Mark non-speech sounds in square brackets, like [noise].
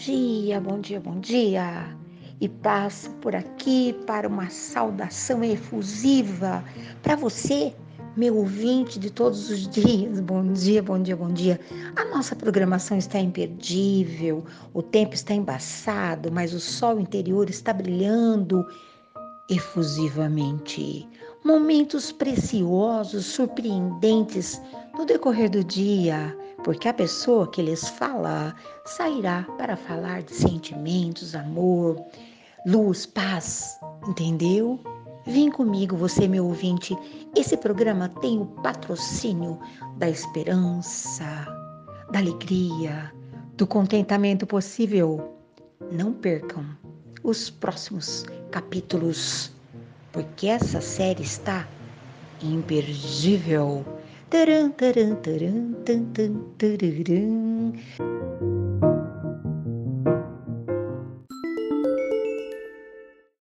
dia, bom dia, bom dia. E passo por aqui para uma saudação efusiva para você, meu ouvinte de todos os dias. [laughs] Bom dia, bom dia, bom dia. A nossa programação está imperdível, o tempo está embaçado, mas o sol interior está brilhando efusivamente. Momentos preciosos, surpreendentes no decorrer do dia porque a pessoa que lhes fala sairá para falar de sentimentos, amor, luz, paz, entendeu? Vem comigo, você meu ouvinte. Esse programa tem o patrocínio da esperança, da alegria, do contentamento possível. Não percam os próximos capítulos, porque essa série está imperdível. Tudum, tudum, tudum, tudum, tudum, tudum.